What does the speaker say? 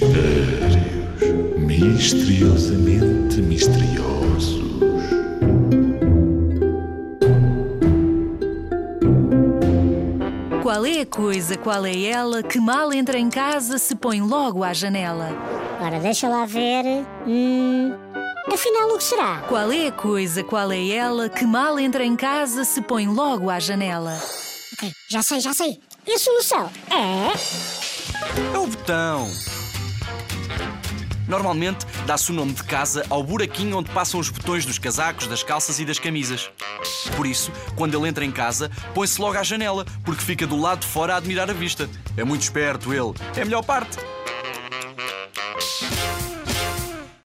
Mistérios misteriosamente misteriosos. Qual é a coisa, qual é ela que mal entra em casa se põe logo à janela? Ora, deixa lá ver. Hum, afinal, o que será? Qual é a coisa, qual é ela que mal entra em casa se põe logo à janela? Ok, já sei, já sei. E a solução é. É o botão. Normalmente dá-se o nome de casa ao buraquinho onde passam os botões dos casacos, das calças e das camisas. Por isso, quando ele entra em casa, põe-se logo à janela, porque fica do lado de fora a admirar a vista. É muito esperto ele. É a melhor parte.